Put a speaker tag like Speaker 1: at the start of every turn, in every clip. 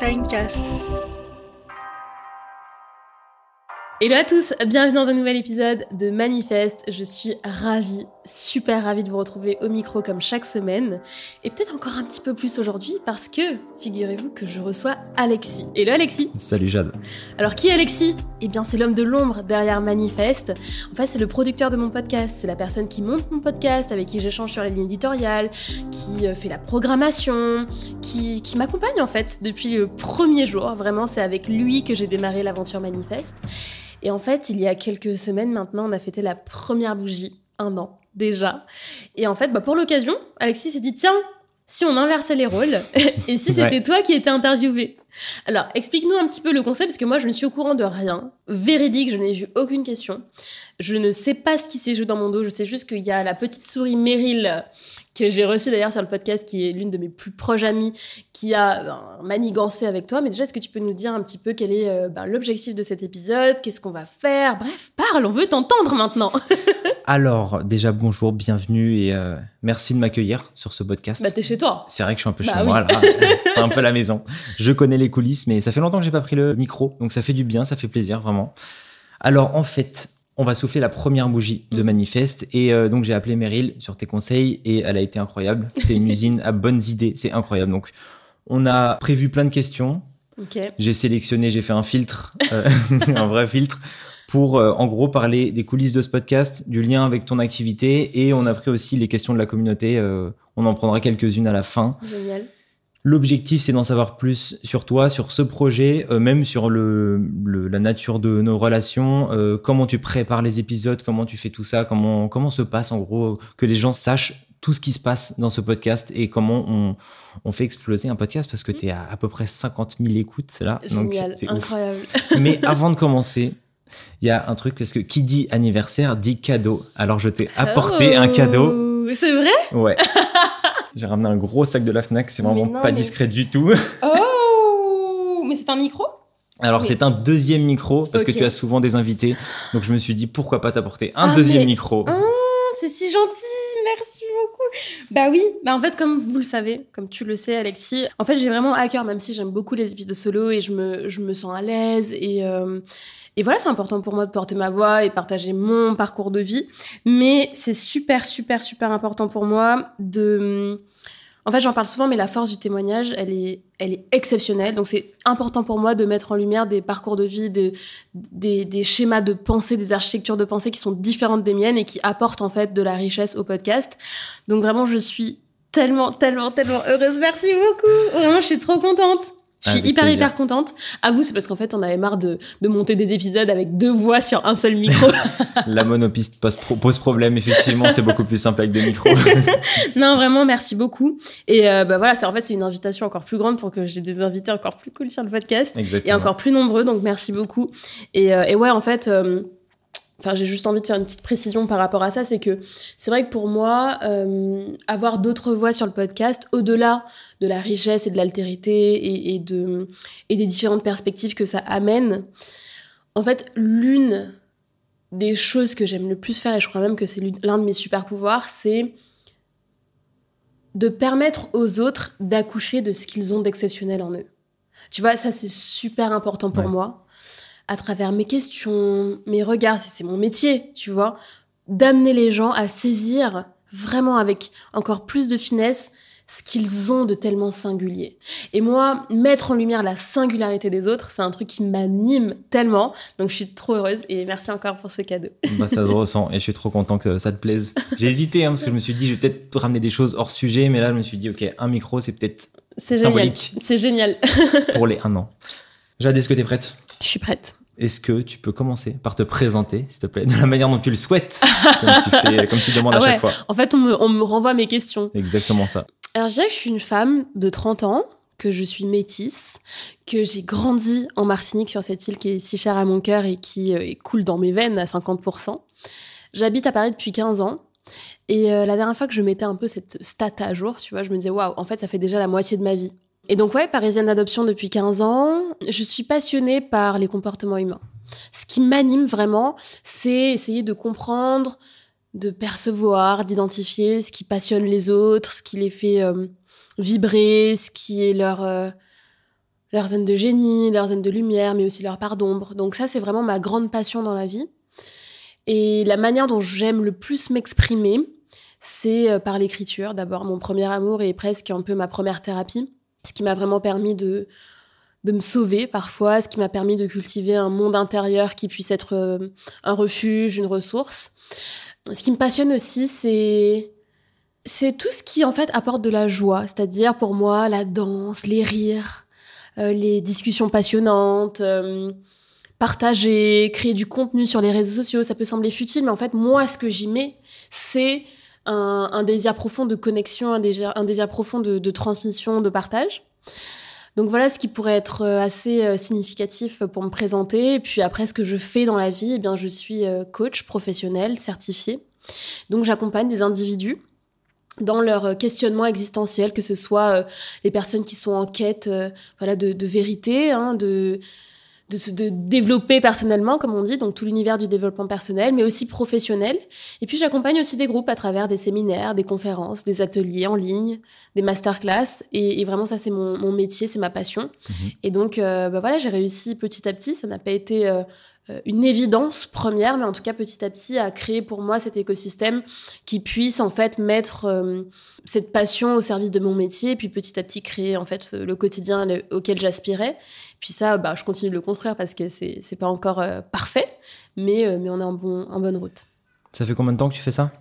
Speaker 1: Shinecast.
Speaker 2: Hello à tous, bienvenue dans un nouvel épisode de Manifeste. Je suis ravie, super ravie de vous retrouver au micro comme chaque semaine. Et peut-être encore un petit peu plus aujourd'hui parce que, figurez-vous que je reçois Alexis. Hello Alexis
Speaker 3: Salut Jade.
Speaker 2: Alors qui est Alexis? Eh bien c'est l'homme de l'ombre derrière Manifeste. En fait c'est le producteur de mon podcast, c'est la personne qui monte mon podcast, avec qui j'échange sur les lignes éditoriales, qui euh, fait la programmation, qui, qui m'accompagne en fait depuis le premier jour. Vraiment c'est avec lui que j'ai démarré l'aventure Manifeste. Et en fait, il y a quelques semaines maintenant, on a fêté la première bougie, un an déjà. Et en fait, bah, pour l'occasion, Alexis s'est dit, tiens, si on inversait les rôles, et si c'était
Speaker 3: Ouais.
Speaker 2: toi qui étais interviewé Alors, explique-nous un petit peu le concept, parce que moi, je ne suis au courant de rien. Véridique, je n'ai vu aucune question. Je ne sais pas ce qui s'est joué dans mon dos, je sais juste qu'il y a la petite souris Meryl, que j'ai reçue d'ailleurs sur le podcast, qui est l'une de mes plus proches amies, qui a ben, manigancé avec toi. Mais déjà, est-ce que tu peux nous dire un petit peu quel est euh, ben, l'objectif de cet épisode? Qu'est-ce qu'on va faire? Bref, parle, on veut t'entendre maintenant.
Speaker 3: Alors, déjà bonjour, bienvenue et euh, merci de m'accueillir sur ce podcast.
Speaker 2: bah, t'es chez toi.
Speaker 3: c'est vrai que je suis un peu
Speaker 2: Bah
Speaker 3: chez
Speaker 2: oui.
Speaker 3: moi là, c'est un peu la maison. Je connais les coulisses, mais ça fait longtemps que j'ai pas pris le micro, donc ça fait du bien, ça fait plaisir vraiment. Alors en fait, on va souffler la première bougie de
Speaker 2: Mm.
Speaker 3: manifeste et euh, donc j'ai appelé Meryl sur tes conseils et elle a été incroyable. C'est une usine à bonnes idées, c'est incroyable. Donc on a prévu plein de questions, j'ai sélectionné, j'ai fait un filtre, euh, un vrai filtre, pour euh, en gros parler des coulisses de ce podcast, du lien avec ton activité, et on a pris aussi les questions de la communauté. euh, on en prendra quelques-unes à la fin.
Speaker 2: Génial.
Speaker 3: L'objectif, c'est d'en savoir plus sur toi, sur ce projet, euh, même sur le, le- la nature de nos relations, euh, comment tu prépares les épisodes, comment tu fais tout ça, comment, comment se passe en gros, que les gens sachent tout ce qui se passe dans ce podcast et comment on, on fait exploser un podcast parce que tu es à à peu près 50 000 écoutes là. Donc,
Speaker 2: Génial,
Speaker 3: c'est ouf.
Speaker 2: incroyable.
Speaker 3: Mais avant de commencer, il y a un truc parce que qui dit anniversaire dit cadeau. Alors je t'ai apporté un cadeau.
Speaker 2: Oh, C'est vrai?
Speaker 3: Ouais. J'ai ramené un gros sac de la Fnac, c'est vraiment
Speaker 2: non,
Speaker 3: pas
Speaker 2: mais-
Speaker 3: discret du tout.
Speaker 2: Oh Mais c'est un micro?
Speaker 3: Alors
Speaker 2: Mais-
Speaker 3: c'est un deuxième micro parce que tu as souvent des invités. Donc je me suis dit pourquoi pas t'apporter un
Speaker 2: Ah,
Speaker 3: deuxième
Speaker 2: mais-
Speaker 3: micro?
Speaker 2: Ah, c'est si gentil. Bah oui, bah en fait comme vous le savez, comme tu le sais Alexis, en fait j'ai vraiment à cœur, même si j'aime beaucoup les épisodes de solo et je me, sens à l'aise et, euh, et voilà c'est important pour moi de porter ma voix et partager mon parcours de vie, mais c'est super super super important pour moi de... En fait j'en parle souvent mais la force du témoignage elle est, elle est exceptionnelle, donc c'est important pour moi de mettre en lumière des parcours de vie, des, des, des schémas de pensée, des architectures de pensée qui sont différentes des miennes et qui apportent en fait de la richesse au podcast. Donc vraiment, je suis tellement, tellement, tellement heureuse. Merci beaucoup. Vraiment, je suis trop contente. Je suis
Speaker 3: Avec
Speaker 2: hyper,
Speaker 3: plaisir.
Speaker 2: hyper contente. À vous, c'est parce qu'en fait, on avait marre de, de monter des épisodes avec deux voix sur un seul micro.
Speaker 3: La monopiste pose, pose problème, effectivement, c'est beaucoup plus simple avec des micros.
Speaker 2: non, vraiment, merci beaucoup. Et euh, bah voilà, c'est en fait, c'est une invitation encore plus grande pour que j'ai des invités encore plus cool sur le podcast. et
Speaker 3: Exactement.
Speaker 2: encore plus nombreux, donc merci beaucoup. Et, euh, et ouais, en fait, euh, enfin, j'ai juste envie de faire une petite précision par rapport à ça, c'est que c'est vrai que pour moi, euh, avoir d'autres voix sur le podcast, au-delà de la richesse et de l'altérité et, et de, et des différentes perspectives que ça amène, en fait, l'une des choses que j'aime le plus faire, et je crois même que c'est l'un de mes super pouvoirs, c'est de permettre aux autres d'accoucher de ce qu'ils ont d'exceptionnel en eux. Tu vois, ça c'est super important pour
Speaker 3: Ouais.
Speaker 2: moi. À travers mes questions, mes regards, si c'est mon métier, tu vois, d'amener les gens à saisir vraiment avec encore plus de finesse ce qu'ils ont de tellement singulier. Et moi, mettre en lumière la singularité des autres, c'est un truc qui m'anime tellement. Donc je suis trop heureuse et merci encore pour ce cadeau.
Speaker 3: Bah, ça se ressent et je suis trop content que ça te plaise. J'ai hésité hein, parce que je me suis dit, je vais peut-être ramener des choses hors sujet, mais là, je me suis dit, ok, un micro, c'est peut-être. Symbolique.
Speaker 2: C'est génial.
Speaker 3: pour les un an. Jade, est-ce que tu es prête?
Speaker 2: Je suis prête.
Speaker 3: Est-ce que tu peux commencer par te présenter, s'il te plaît, de la manière dont tu le souhaites, comme tu, fais, comme tu demandes
Speaker 2: Ah
Speaker 3: à
Speaker 2: ouais.
Speaker 3: chaque fois
Speaker 2: En fait, on me, on me renvoie mes questions.
Speaker 3: Exactement ça.
Speaker 2: Alors, je dirais que je suis une femme de 30 ans, que je suis métisse, que j'ai grandi en Martinique sur cette île qui est si chère à mon cœur et qui euh, coule dans mes veines à 50%. J'habite à Paris depuis 15 ans. Et euh, la dernière fois que je mettais un peu cette stat à jour, tu vois, je me disais, waouh, en fait, ça fait déjà la moitié de ma vie. Et donc, ouais, parisienne d'adoption depuis 15 ans, je suis passionnée par les comportements humains. Ce qui m'anime vraiment, c'est essayer de comprendre, de percevoir, d'identifier ce qui passionne les autres, ce qui les fait euh, vibrer, ce qui est leur, euh, leur zone de génie, leur zone de lumière, mais aussi leur part d'ombre. Donc ça, c'est vraiment ma grande passion dans la vie. Et la manière dont j'aime le plus m'exprimer, c'est euh, par l'écriture. D'abord, mon premier amour est presque un peu ma première thérapie, ce qui m'a vraiment permis de, de me sauver parfois, ce qui m'a permis de cultiver un monde intérieur qui puisse être euh, un refuge, une ressource. Ce qui me passionne aussi, c'est c'est tout ce qui en fait apporte de la joie, c'est-à-dire pour moi la danse, les rires, euh, les discussions passionnantes, euh, partager, créer du contenu sur les réseaux sociaux. Ça peut sembler futile, mais en fait moi ce que j'y mets, c'est un, désir profond de connexion, un désir, profond de, de transmission, de partage. Donc voilà ce qui pourrait être euh, assez euh, significatif pour me présenter. Et puis après, ce que je fais dans la vie, eh bien, je suis euh, coach professionnel certifié. Donc j'accompagne des individus dans leur questionnement existentiel, que ce soit les personnes qui sont en quête voilà, de, de vérité, hein, de, de se développer personnellement, comme on dit, donc tout l'univers du développement personnel, mais aussi professionnel. Et puis j'accompagne aussi des groupes à travers des séminaires, des conférences, des ateliers en ligne, des masterclass. Et, et vraiment, ça, c'est mon, mon, métier, c'est ma passion. Mhm. Et donc, euh, bah voilà, j'ai réussi petit à petit. Ça n'a pas été euh, une évidence première, mais en tout cas petit à petit à créer pour moi cet écosystème qui puisse en fait mettre euh, cette passion au service de mon métier, puis petit à petit créer en fait le quotidien auquel j'aspirais. Puis ça, bah, je continue de le construire parce que c'est c'est pas encore euh, parfait, mais mais on est en bon en bonne route.
Speaker 3: Ça fait combien de temps que tu fais ça?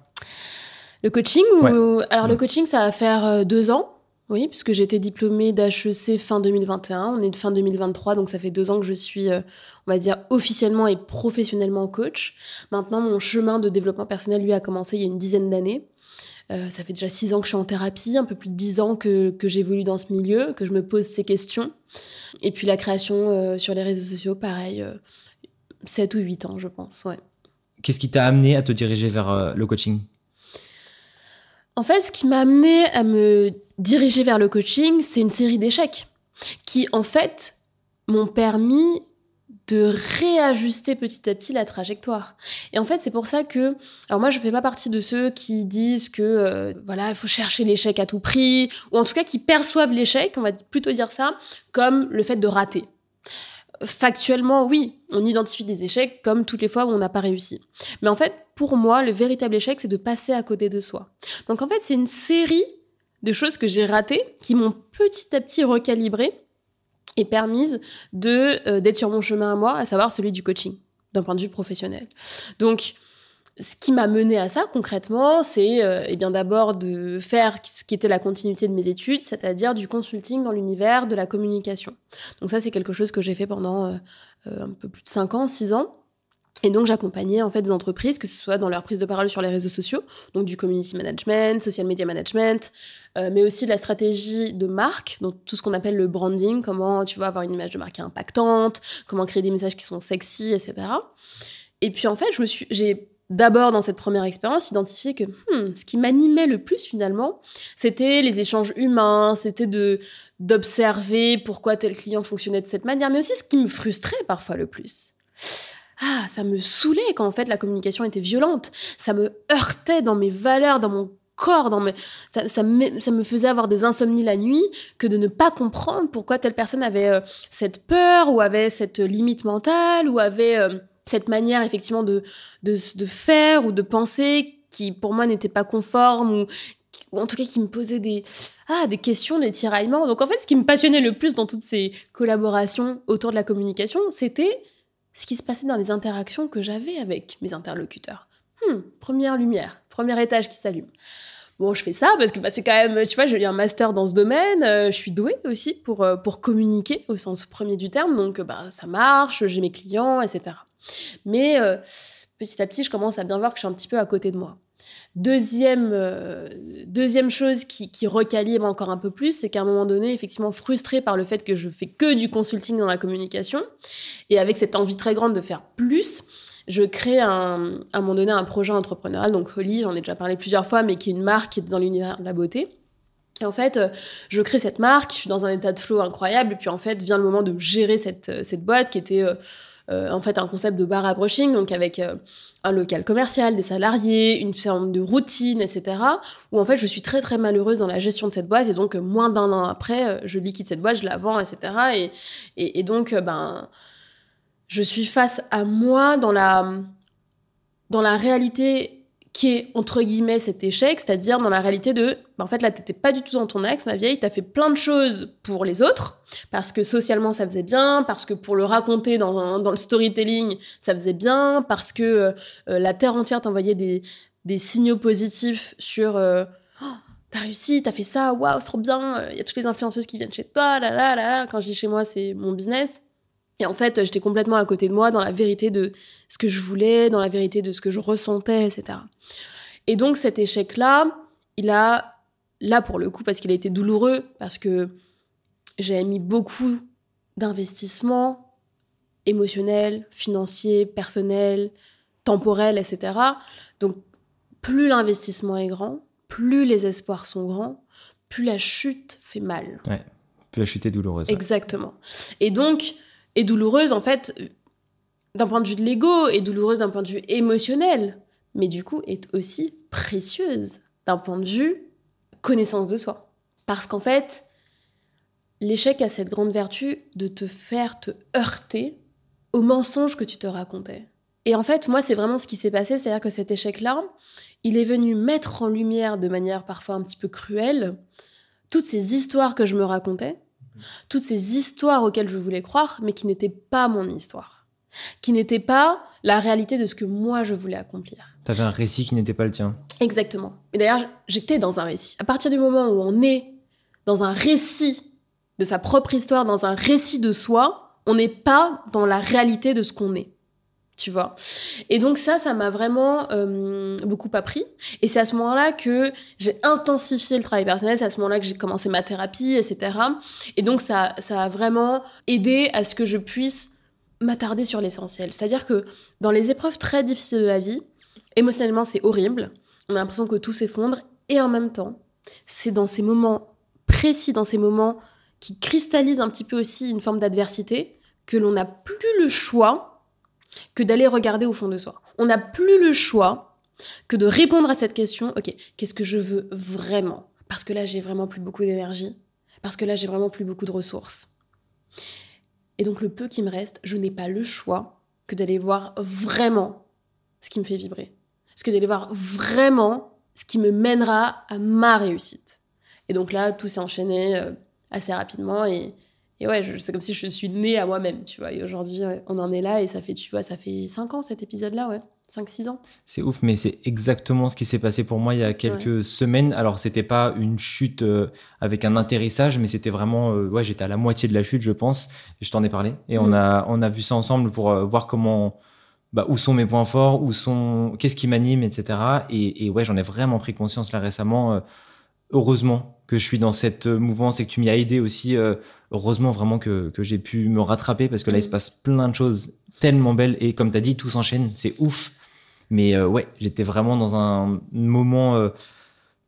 Speaker 2: Le coaching ou alors le coaching, ça va faire deux ans. Oui, puisque été diplômée d'HEC fin 2021. On est de fin 2023, donc ça fait deux ans que je suis, euh, on va dire, officiellement et professionnellement coach. Maintenant, mon chemin de développement personnel, lui, a commencé il y a une dizaine d'années. Euh, ça fait déjà six ans que je suis en thérapie, un peu plus de dix ans que, que j'évolue dans ce milieu, que je me pose ces questions. Et puis la création euh, sur les réseaux sociaux, pareil, sept ou huit ans, je pense. Ouais.
Speaker 3: Qu'est-ce qui t'a amené à te diriger vers le coaching?
Speaker 2: En fait, ce qui m'a amené à me diriger vers le coaching, c'est une série d'échecs qui, en fait, m'ont permis de réajuster petit à petit la trajectoire. Et en fait, c'est pour ça que, alors moi, je fais pas partie de ceux qui disent que, euh, voilà, il faut chercher l'échec à tout prix, ou en tout cas qui perçoivent l'échec, on va plutôt dire ça, comme le fait de rater factuellement, oui, on identifie des échecs comme toutes les fois où on n'a pas réussi. Mais en fait, pour moi, le véritable échec, c'est de passer à côté de soi. Donc en fait, c'est une série de choses que j'ai ratées qui m'ont petit à petit recalibré et permise de euh, d'être sur mon chemin à moi, à savoir celui du coaching, d'un point de vue professionnel. Donc ce qui m'a mené à ça concrètement, c'est euh, eh bien d'abord de faire ce qui était la continuité de mes études, c'est-à-dire du consulting dans l'univers de la communication. Donc ça, c'est quelque chose que j'ai fait pendant euh, euh, un peu plus de 5 ans, 6 ans. Et donc j'accompagnais en fait des entreprises, que ce soit dans leur prise de parole sur les réseaux sociaux, donc du community management, social media management, mais aussi de la stratégie de marque, donc tout ce qu'on appelle le branding, comment tu vas avoir une image de marque impactante, comment créer des messages qui sont sexy, etc. Et puis en fait, je me suis, j'ai d'abord dans cette première expérience identifié que hmm, ce qui m'animait le plus finalement, c'était les échanges humains, c'était de d'observer pourquoi tel client fonctionnait de cette manière, mais aussi ce qui me frustrait parfois le plus. Ah, ça me saoulait quand en fait la communication était violente, ça me heurtait dans mes valeurs, dans mon corps, dans mes... ça, ça, me, ça me faisait avoir des insomnies la nuit que de ne pas comprendre pourquoi telle personne avait euh, cette peur ou avait cette limite mentale ou avait euh, cette manière effectivement de, de, faire ou de penser qui pour moi n'était pas conforme ou, en tout cas qui me posait des, ah, des questions, des tiraillements. Donc en fait, ce qui me passionnait le plus dans toutes ces collaborations autour de la communication, c'était ce qui se passait dans les interactions que j'avais avec mes interlocuteurs. Hmm, première lumière, premier étage qui s'allume. Bon, je fais ça parce que bah, c'est quand même, tu vois, j'ai un master dans ce domaine, euh, je suis douée aussi pour, euh, pour communiquer au sens premier du terme, donc bah, ça marche, j'ai mes clients, etc. Mais euh, petit à petit, je commence à bien voir que je suis un petit peu à côté de moi. Deuxième, euh, deuxième chose qui, recalibre encore un peu plus, c'est qu'à un moment donné, effectivement, frustrée par le fait que je fais que du consulting dans la communication, et avec cette envie très grande de faire plus, je crée un, à un moment donné un projet entrepreneurial, donc Holly, j'en ai déjà parlé plusieurs fois, mais qui est une marque qui est dans l'univers de la beauté. Et en fait, euh, je crée cette marque, je suis dans un état de flow incroyable, et puis en fait, vient le moment de gérer cette, cette boîte qui était en fait un concept de bar à brushing, donc avec un local commercial, des salariés, une forme de routine, etc. Où en fait je suis très très malheureuse dans la gestion de cette boîte et donc moins d'un an après, je liquide cette boîte, je la vends, etc. Et, et, et donc ben je suis face à moi dans la dans la réalité qui est entre guillemets cet échec, c'est-à-dire dans la réalité de, bah, en fait là t'étais pas du tout dans ton axe, ma vieille, t'as fait plein de choses pour les autres, parce que socialement ça faisait bien, parce que pour le raconter dans, dans le storytelling ça faisait bien, parce que euh, la terre entière t'envoyait des, des signaux positifs sur euh, oh, t'as réussi, t'as fait ça, waouh, c'est trop bien, il y a toutes les influenceuses qui viennent chez toi, là là là, là. quand je dis chez moi c'est mon business. Et en fait, j'étais complètement à côté de moi dans la vérité de ce que je voulais, dans la vérité de ce que je ressentais, etc. Et donc cet échec-là, il a, là pour le coup, parce qu'il a été douloureux, parce que j'ai mis beaucoup d'investissements émotionnels, financiers, personnels, temporels, etc. Donc plus l'investissement est grand, plus les espoirs sont grands, plus la chute fait mal.
Speaker 3: Ouais, plus la chute est douloureuse.
Speaker 2: Exactement. Et donc, douloureuse en fait d'un point de vue de l'ego, et douloureuse d'un point de vue émotionnel, mais du coup est aussi précieuse d'un point de vue connaissance de soi. Parce qu'en fait, l'échec a cette grande vertu de te faire te heurter aux mensonges que tu te racontais. Et en fait, moi, c'est vraiment ce qui s'est passé, c'est-à-dire que cet échec-là, il est venu mettre en lumière de manière parfois un petit peu cruelle toutes ces histoires que je me racontais, toutes ces histoires auxquelles je voulais croire, mais qui n'étaient pas mon histoire, qui n'étaient pas la réalité de ce que moi je voulais accomplir.
Speaker 3: Tu avais un récit qui n'était pas le tien.
Speaker 2: Exactement. Et d'ailleurs, j'étais dans un récit. À partir du moment où on est dans un récit de sa propre histoire, dans un récit de soi, on n'est pas dans la réalité de ce qu'on est tu vois. Et donc ça, ça m'a vraiment euh, beaucoup appris. Et c'est à ce moment-là que j'ai intensifié le travail personnel, c'est à ce moment-là que j'ai commencé ma thérapie, etc. Et donc ça, ça a vraiment aidé à ce que je puisse m'attarder sur l'essentiel. C'est-à-dire que dans les épreuves très difficiles de la vie, émotionnellement c'est horrible, on a l'impression que tout s'effondre, et en même temps, c'est dans ces moments précis, dans ces moments qui cristallisent un petit peu aussi une forme d'adversité, que l'on n'a plus le choix que d'aller regarder au fond de soi. On n'a plus le choix que de répondre à cette question, ok, qu'est-ce que je veux vraiment? Parce que là, j'ai vraiment plus beaucoup d'énergie, parce que là, j'ai vraiment plus beaucoup de ressources. Et donc, le peu qui me reste, je n'ai pas le choix que d'aller voir vraiment ce qui me fait vibrer. Ce que d'aller voir vraiment ce qui me mènera à ma réussite. Et donc là, tout s'est enchaîné euh, assez rapidement et, et ouais, c'est comme si je suis née à moi-même, tu vois. Et aujourd'hui, on en est là et ça fait, tu vois, ça fait 5 ans cet épisode-là, ouais. 5-6 ans.
Speaker 3: C'est ouf, mais c'est exactement ce qui s'est passé pour moi il y a quelques semaines. Alors, c'était pas une chute euh, avec un atterrissage, mais c'était vraiment, euh, ouais, j'étais à la moitié de la chute, je pense. Et je t'en ai parlé. Et on, mm. a, on a vu ça ensemble pour euh, voir comment, bah, où sont mes points forts, où sont, qu'est-ce qui m'anime, etc. Et, et, ouais, j'en ai vraiment pris conscience là récemment. heureusement que je suis dans cette mouvance et que tu m'y as aidé aussi heureusement vraiment que, que j'ai pu me rattraper parce que là, il se mm. passe plein de choses tellement belles et comme tu as dit, tout s'enchaîne, c'est ouf. Mais euh, ouais, j'étais vraiment dans un moment euh,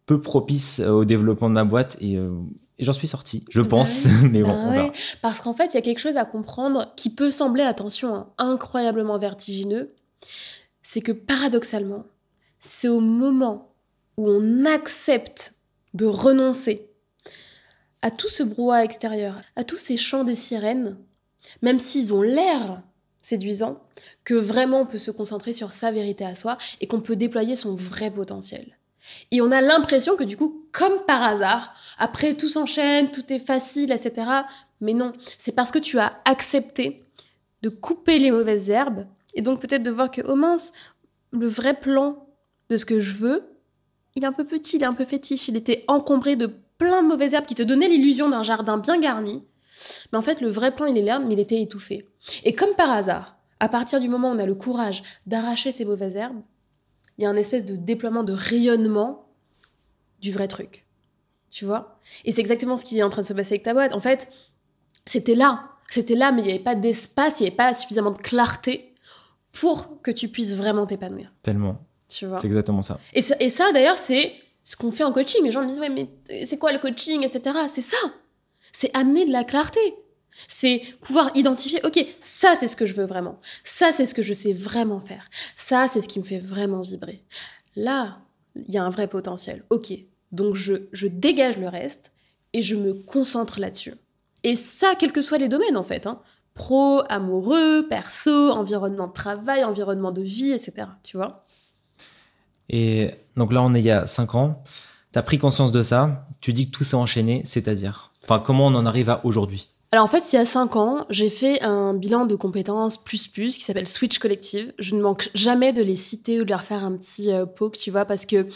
Speaker 3: peu propice euh, au développement de ma boîte et, j'en suis sorti, je bah pense. Mais bon,
Speaker 2: bah Parce qu'en fait, il y a quelque chose à comprendre qui peut sembler, attention, hein, incroyablement vertigineux. C'est que paradoxalement, c'est au moment où on accepte de renoncer à tout ce brouhaha extérieur, à tous ces chants des sirènes, même s'ils ont l'air séduisants, que vraiment on peut se concentrer sur sa vérité à soi et qu'on peut déployer son vrai potentiel. Et on a l'impression que du coup, comme par hasard, après tout s'enchaîne, tout est facile, etc. Mais non, c'est parce que tu as accepté de couper les mauvaises herbes et donc peut-être de voir que, oh mince, le vrai plan de ce que je veux, il est un peu petit, il est un peu fétiche, il était encombré de plein de mauvaises herbes qui te donnaient l'illusion d'un jardin bien garni. Mais en fait, le vrai plan, il est là, mais il était étouffé. Et comme par hasard, à partir du moment où on a le courage d'arracher ces mauvaises herbes, il y a un espèce de déploiement, de rayonnement du vrai truc. Tu vois? Et c'est exactement ce qui est en train de se passer avec ta boîte. En fait, c'était là. C'était là, mais il n'y avait pas d'espace, il n'y avait pas suffisamment de clarté pour que tu puisses vraiment t'épanouir.
Speaker 3: Tellement. Tu vois? C'est exactement ça.
Speaker 2: Et ça, et ça d'ailleurs, c'est ce qu'on fait en coaching. Les gens me disent, ouais, mais c'est quoi le coaching, etc. C'est ça. C'est amener de la clarté. C'est pouvoir identifier, ok, ça c'est ce que je veux vraiment, ça c'est ce que je sais vraiment faire, ça c'est ce qui me fait vraiment vibrer. Là, il y a un vrai potentiel, ok. Donc je, je dégage le reste et je me concentre là-dessus. Et ça, quels que soient les domaines en fait, hein. pro, amoureux, perso, environnement de travail, environnement de vie, etc. Tu vois
Speaker 3: Et donc là, on est il y a 5 ans. Tu as pris conscience de ça. Tu dis que tout s'est enchaîné, c'est-à-dire Enfin, comment on en arrive à aujourd'hui?
Speaker 2: Alors en fait, il y a 5 ans, j'ai fait un bilan de compétences plus plus qui s'appelle Switch Collective. Je ne manque jamais de les citer ou de leur faire un petit euh, poke, tu vois, parce que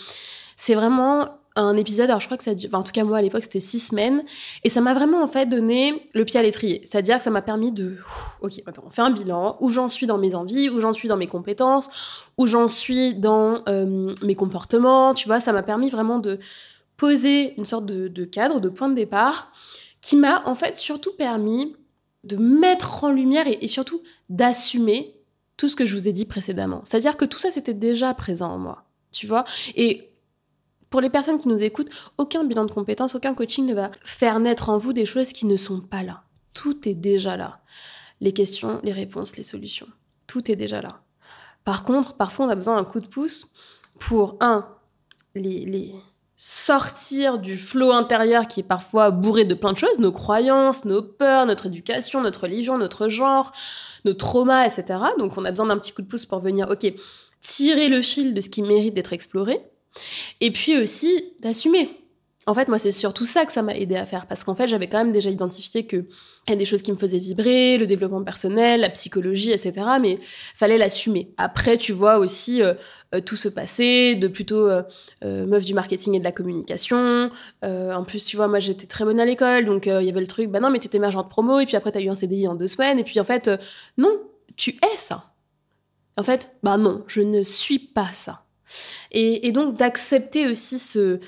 Speaker 2: c'est vraiment un épisode, alors je crois que ça dure, en tout cas moi à l'époque c'était six semaines, et ça m'a vraiment en fait donné le pied à l'étrier. C'est-à-dire que ça m'a permis de, ok, attends, on fait un bilan, où j'en suis dans mes envies, où j'en suis dans mes compétences, où j'en suis dans euh, mes comportements, tu vois, ça m'a permis vraiment de poser une sorte de, cadre, de point de départ, qui m'a en fait surtout permis de mettre en lumière et surtout d'assumer tout ce que je vous ai dit précédemment. C'est-à-dire que tout ça c'était déjà présent en moi, tu vois, et pour les personnes qui nous écoutent, aucun bilan de compétences, aucun coaching ne va faire naître en vous des choses qui ne sont pas là. Tout est déjà là. Les questions, les réponses, les solutions. Tout est déjà là. Par contre, parfois, on a besoin d'un coup de pouce pour, un, les, sortir du flot intérieur qui est parfois bourré de plein de choses, nos croyances, nos peurs, notre éducation, notre religion, notre genre, nos traumas, etc. Donc on a besoin d'un petit coup de pouce pour venir, ok, tirer le fil de ce qui mérite d'être exploré. Et puis aussi d'assumer. En fait, moi, c'est surtout ça que ça m'a aidé à faire, parce qu'en fait, j'avais quand même déjà identifié que y a des choses qui me faisaient vibrer, le développement personnel, la psychologie, etc. Mais fallait l'assumer. Après, tu vois aussi euh, euh, tout se passer, de plutôt euh, meuf du marketing et de la communication. en plus, tu vois, moi, j'étais très bonne à l'école, donc il y avait le truc, bah non, mais t'étais de promo, et puis après, t'as eu un CDI en deux semaines, et puis en fait, non, tu es ça. En fait, bah non, je ne suis pas ça. Et, donc d'accepter aussi ce,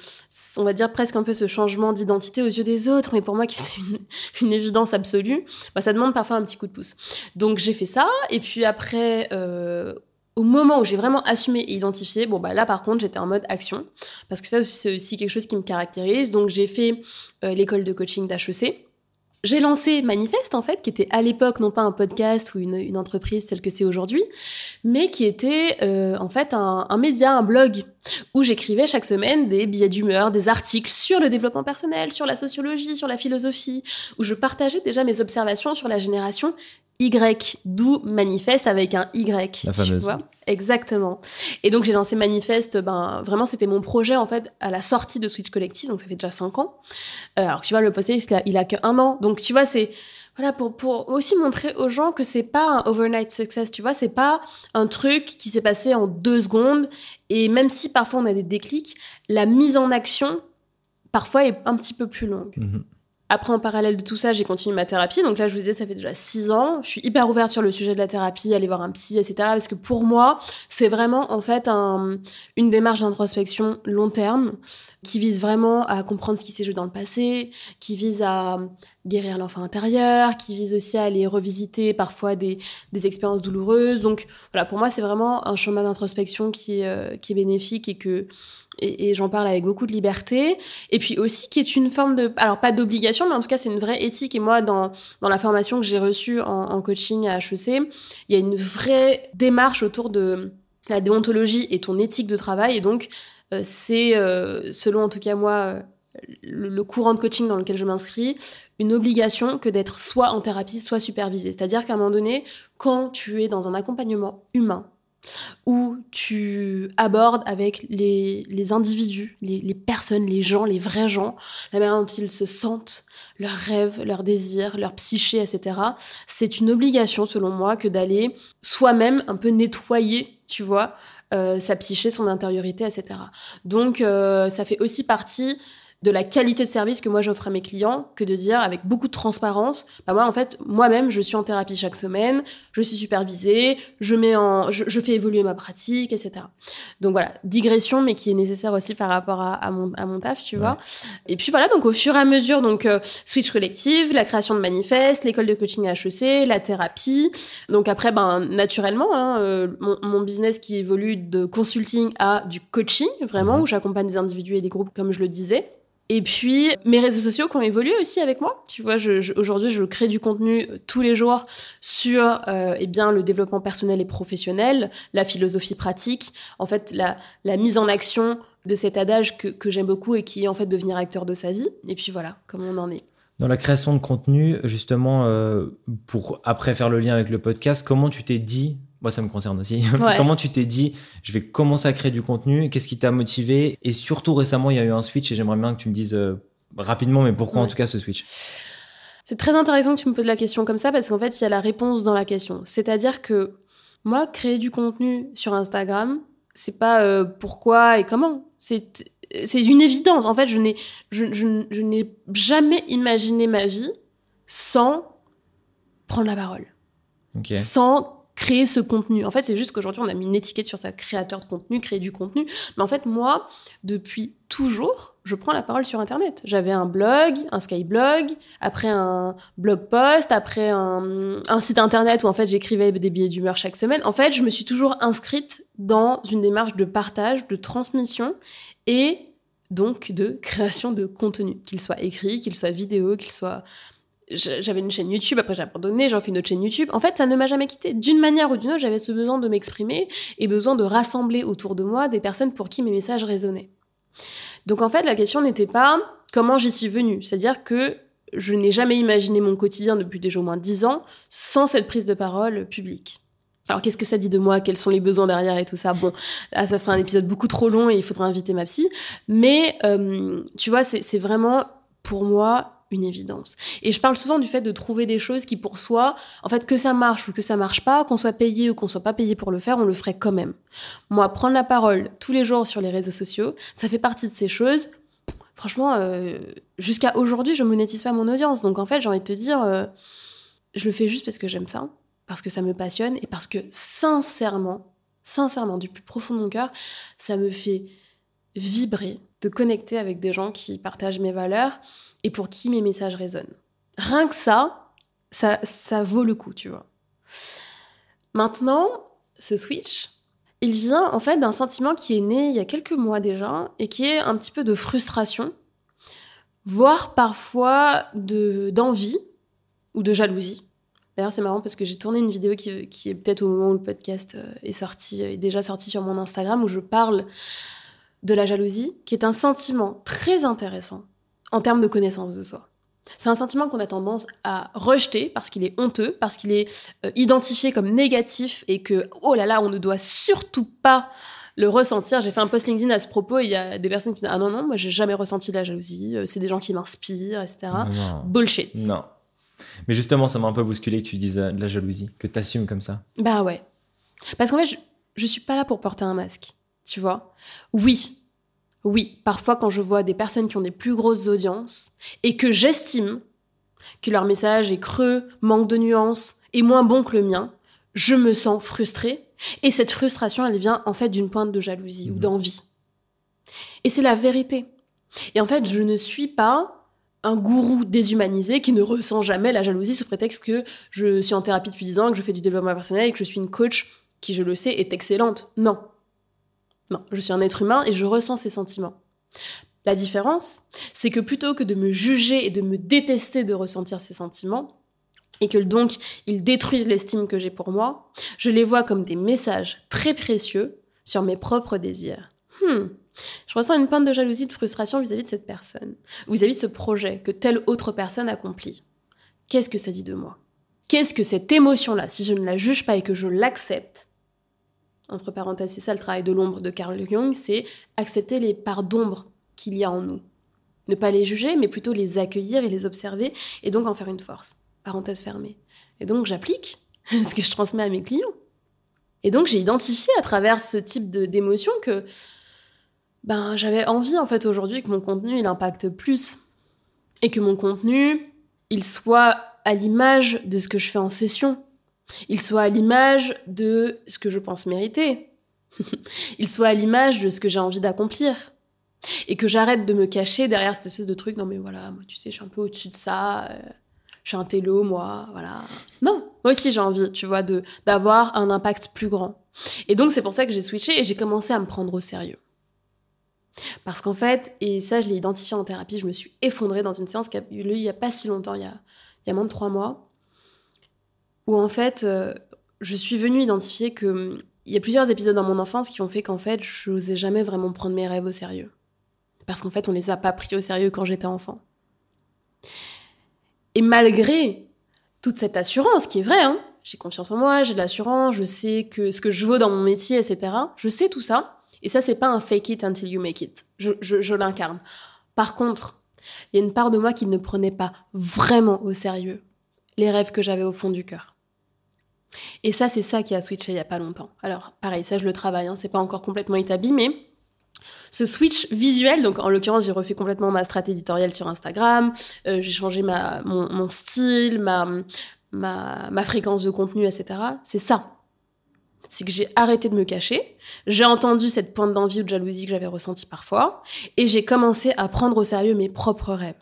Speaker 2: on va dire presque un peu ce changement d'identité aux yeux des autres, mais pour moi qui c'est une, évidence absolue, bah, ça demande parfois un petit coup de pouce. Donc j'ai fait ça, et puis après, euh, au moment où j'ai vraiment assumé et identifié, bon bah là par contre j'étais en mode action, parce que ça c'est aussi quelque chose qui me caractérise. Donc j'ai fait euh, l'école de coaching d'HEC j'ai lancé Manifeste, en fait, qui était à l'époque non pas un podcast ou une, entreprise telle que c'est aujourd'hui, mais qui était euh, en fait un, un, média, un blog, où j'écrivais chaque semaine des billets d'humeur, des articles sur le développement personnel, sur la sociologie, sur la philosophie, où je partageais déjà mes observations sur la génération Y, d'où Manifeste avec un Y.
Speaker 3: La fameuse. Tu vois
Speaker 2: Exactement. Et donc j'ai lancé Manifeste, ben vraiment c'était mon projet en fait à la sortie de Switch Collective, donc ça fait déjà cinq ans. Euh, alors tu vois le poster il a, il a que un an, donc tu vois c'est voilà pour, pour aussi montrer aux gens que c'est pas un overnight success, tu vois, c'est pas un truc qui s'est passé en deux secondes et même si parfois on a des déclics, la mise en action parfois est un petit peu plus longue. Mhm. Après, en parallèle de tout ça, j'ai continué ma thérapie. Donc là, je vous disais, ça fait déjà six ans. Je suis hyper ouverte sur le sujet de la thérapie, aller voir un psy, etc. Parce que pour moi, c'est vraiment en fait un, une démarche d'introspection long terme qui vise vraiment à comprendre ce qui s'est joué dans le passé, qui vise à guérir l'enfant intérieur, qui vise aussi à aller revisiter parfois des, des expériences douloureuses. Donc voilà, pour moi, c'est vraiment un chemin d'introspection qui, euh, qui est bénéfique et que et, j'en parle avec beaucoup de liberté. Et puis aussi qui est une forme de, alors pas d'obligation, mais en tout cas c'est une vraie éthique. Et moi, dans, dans la formation que j'ai reçue en, coaching à HEC, il y a une vraie démarche autour de la déontologie et ton éthique de travail. Et donc, euh, c'est, euh, selon en tout cas moi, le, courant de coaching dans lequel je m'inscris, une obligation que d'être soit en thérapie, soit supervisé. C'est-à-dire qu'à un moment donné, quand tu es dans un accompagnement humain, où tu abordes avec les, individus, les, personnes, les gens, les vrais gens, la manière dont ils se sentent, leurs rêves, leurs désirs, leur psyché, etc. C'est une obligation, selon moi, que d'aller soi-même un peu nettoyer, tu vois, euh, sa psyché, son intériorité, etc. Donc, euh, ça fait aussi partie de la qualité de service que moi j'offre à mes clients que de dire avec beaucoup de transparence, bah moi en fait moi-même je suis en thérapie chaque semaine, je suis supervisée, je mets en, je, fais évoluer ma pratique, etc. Donc voilà, digression mais qui est nécessaire aussi par rapport à, à, mon, à mon taf, tu vois. Et puis voilà, donc au fur et à mesure, donc euh, Switch Collective, la création de manifeste, l'école de coaching à HEC, la thérapie. Donc après, ben naturellement, hein, euh, mon, mon, business qui évolue de consulting à du coaching, vraiment, où j'accompagne des individus et des groupes comme je le disais. Et puis, mes réseaux sociaux qui ont évolué aussi avec moi. Tu vois, aujourd'hui, je crée du contenu euh, tous les jours sur euh, eh bien, le développement personnel et professionnel, la philosophie pratique, en fait, la, mise en action de cet adage que, que j'aime beaucoup et qui est en fait devenir acteur de sa vie. Et puis voilà, comment on en est.
Speaker 3: Dans la création de contenu, justement, euh, pour après faire le lien avec le podcast, comment tu t'es dit moi, ça me concerne aussi. Comment tu t'es dit, je vais commencer à créer du contenu? Qu'est-ce qui t'a motivé? Et surtout, récemment, il y a eu un switch et j'aimerais bien que tu me dises euh, rapidement, mais pourquoi en tout cas ce switch?
Speaker 2: C'est très intéressant que tu me poses la question comme ça parce qu'en fait, il y a la réponse dans la question. C'est-à-dire que moi, créer du contenu sur Instagram, c'est pas euh, pourquoi et comment. C'est c'est une évidence. En fait, je n'ai je, je, je n'ai jamais imaginé ma vie sans prendre la parole. Sans créer ce contenu. En fait, c'est juste qu'aujourd'hui, on a mis une étiquette sur ça, créateur de contenu, créer du contenu. Mais en fait, moi, depuis toujours, je prends la parole sur Internet. J'avais un blog, un Skyblog, après un blog post, après un, un site Internet où en fait j'écrivais des billets d'humeur chaque semaine. En fait, je me suis toujours inscrite dans une démarche de partage, de transmission et donc de création de contenu, qu'il soit écrit, qu'il soit vidéo, qu'il soit j'avais une chaîne YouTube, après j'ai abandonné, j'en fais une autre chaîne YouTube. En fait, ça ne m'a jamais quitté. D'une manière ou d'une autre, j'avais ce besoin de m'exprimer et besoin de rassembler autour de moi des personnes pour qui mes messages résonnaient. Donc en fait, la question n'était pas comment j'y suis venue. C'est-à-dire que je n'ai jamais imaginé mon quotidien depuis déjà au moins dix ans sans cette prise de parole publique. Alors qu'est-ce que ça dit de moi? Quels sont les besoins derrière et tout ça? Bon, là ça ferait un épisode beaucoup trop long et il faudrait inviter ma psy. Mais euh, tu vois, c'est vraiment pour moi une évidence. Et je parle souvent du fait de trouver des choses qui pour soi, en fait, que ça marche ou que ça marche pas, qu'on soit payé ou qu'on soit pas payé pour le faire, on le ferait quand même. Moi, prendre la parole tous les jours sur les réseaux sociaux, ça fait partie de ces choses. Franchement, euh, jusqu'à aujourd'hui, je monétise pas mon audience. Donc en fait, j'ai envie de te dire, euh, je le fais juste parce que j'aime ça, parce que ça me passionne et parce que sincèrement, sincèrement, du plus profond de mon cœur, ça me fait vibrer de connecter avec des gens qui partagent mes valeurs et pour qui mes messages résonnent. Rien que ça, ça, ça vaut le coup, tu vois. Maintenant, ce switch, il vient en fait d'un sentiment qui est né il y a quelques mois déjà et qui est un petit peu de frustration, voire parfois de d'envie ou de jalousie. D'ailleurs, c'est marrant parce que j'ai tourné une vidéo qui, qui est peut-être au moment où le podcast euh, est sorti, est déjà sorti sur mon Instagram, où je parle de la jalousie, qui est un sentiment très intéressant en termes de connaissance de soi. C'est un sentiment qu'on a tendance à rejeter parce qu'il est honteux, parce qu'il est euh, identifié comme négatif et que, oh là là, on ne doit surtout pas le ressentir. J'ai fait un post LinkedIn à ce propos, il y a des personnes qui me disent Ah non, non, moi j'ai jamais ressenti la jalousie, euh, c'est des gens qui m'inspirent, etc. Bullshit.
Speaker 3: Non. Mais justement, ça m'a un peu bousculé que tu dises euh, de la jalousie, que tu assumes comme ça.
Speaker 2: Bah ouais. Parce qu'en fait, je, je suis pas là pour porter un masque, tu vois. Oui, oui, parfois quand je vois des personnes qui ont des plus grosses audiences et que j'estime que leur message est creux, manque de nuances et moins bon que le mien, je me sens frustrée et cette frustration elle vient en fait d'une pointe de jalousie ou mmh. d'envie. Et c'est la vérité. Et en fait, je ne suis pas un gourou déshumanisé qui ne ressent jamais la jalousie sous prétexte que je suis en thérapie depuis 10 ans, que je fais du développement personnel et que je suis une coach qui, je le sais, est excellente. Non, non, je suis un être humain et je ressens ces sentiments. La différence, c'est que plutôt que de me juger et de me détester de ressentir ces sentiments, et que donc ils détruisent l'estime que j'ai pour moi, je les vois comme des messages très précieux sur mes propres désirs. Hmm. Je ressens une pointe de jalousie, de frustration vis-à-vis de cette personne, vis-à-vis de ce projet que telle autre personne accomplit. Qu'est-ce que ça dit de moi? Qu'est-ce que cette émotion-là, si je ne la juge pas et que je l'accepte, entre parenthèses, c'est ça le travail de l'ombre de Carl Jung, c'est accepter les parts d'ombre qu'il y a en nous. Ne pas les juger, mais plutôt les accueillir et les observer, et donc en faire une force. Parenthèse fermée. Et donc j'applique ce que je transmets à mes clients. Et donc j'ai identifié à travers ce type d'émotion que ben, j'avais envie en fait aujourd'hui que mon contenu il impacte plus. Et que mon contenu, il soit à l'image de ce que je fais en session, il soit à l'image de ce que je pense mériter. il soit à l'image de ce que j'ai envie d'accomplir. Et que j'arrête de me cacher derrière cette espèce de truc, non mais voilà, moi tu sais, je suis un peu au-dessus de ça, euh, je suis un télo, moi, voilà. Non, moi aussi j'ai envie, tu vois, d'avoir un impact plus grand. Et donc c'est pour ça que j'ai switché et j'ai commencé à me prendre au sérieux. Parce qu'en fait, et ça je l'ai identifié en thérapie, je me suis effondrée dans une séance qui a eu lieu il n'y a pas si longtemps, il y a, il y a moins de trois mois, où en fait, euh, je suis venue identifier que hum, il y a plusieurs épisodes dans mon enfance qui ont fait qu'en fait, je n'osais jamais vraiment prendre mes rêves au sérieux. Parce qu'en fait, on les a pas pris au sérieux quand j'étais enfant. Et malgré toute cette assurance, qui est vraie, hein, j'ai confiance en moi, j'ai de l'assurance, je sais que ce que je veux dans mon métier, etc. Je sais tout ça. Et ça, c'est pas un fake it until you make it. Je, je l'incarne. Par contre, il y a une part de moi qui ne prenait pas vraiment au sérieux les rêves que j'avais au fond du cœur. Et ça, c'est ça qui a switché il y a pas longtemps. Alors, pareil, ça, je le travaille, hein, c'est pas encore complètement établi, mais ce switch visuel, donc en l'occurrence, j'ai refait complètement ma stratégie éditoriale sur Instagram, euh, j'ai changé mon, style, ma fréquence de contenu, etc. C'est ça. C'est que j'ai arrêté de me cacher, j'ai entendu cette pointe d'envie ou de jalousie que j'avais ressentie parfois, et j'ai commencé à prendre au sérieux mes propres rêves.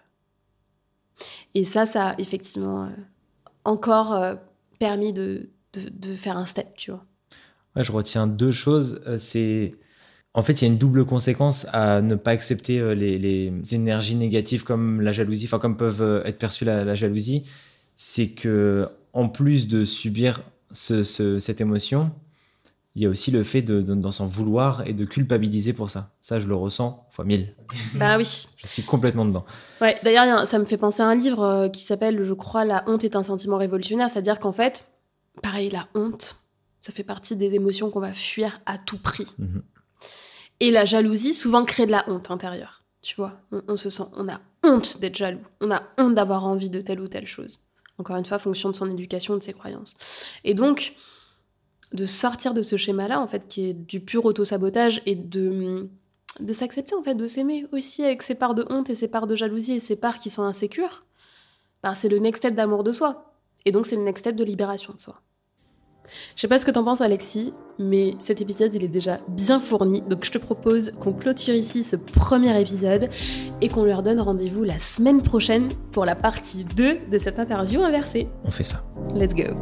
Speaker 2: Et ça, ça a effectivement euh, encore euh, permis de, de, faire un step, tu vois.
Speaker 3: Ouais, je retiens deux choses. Euh, c'est en fait, il y a une double conséquence à ne pas accepter euh, les, les énergies négatives comme la jalousie, enfin comme peuvent euh, être perçues la, jalousie. C'est que en plus de subir ce, cette émotion, il y a aussi le fait de, d'en s'en vouloir et de culpabiliser pour ça. Ça, je le ressens fois mille.
Speaker 2: Bah oui.
Speaker 3: je suis complètement dedans.
Speaker 2: Ouais, d'ailleurs, ça me fait penser à un livre qui s'appelle, je crois, La honte est un sentiment révolutionnaire. C'est-à-dire qu'en fait, pareil, la honte, ça fait partie des émotions qu'on va fuir à tout prix. Mhm. Et la jalousie souvent crée de la honte intérieure. Tu vois, on, se sent, on a honte d'être jaloux, on a honte d'avoir envie de telle ou telle chose. Encore une fois, fonction de son éducation, de ses croyances. Et donc, de sortir de ce schéma-là, en fait, qui est du pur auto-sabotage et de, de s'accepter, en fait, de s'aimer aussi avec ses parts de honte et ses parts de jalousie et ses parts qui sont insécures, ben, c'est le next step d'amour de soi. Et donc, c'est le next step de libération de soi. Je sais pas ce que t'en penses, Alexis, mais cet épisode, il est déjà bien fourni. Donc, je te propose qu'on clôture ici ce premier épisode et qu'on leur donne rendez-vous la semaine prochaine pour la partie 2 de cette interview inversée.
Speaker 3: On fait ça.
Speaker 2: Let's go.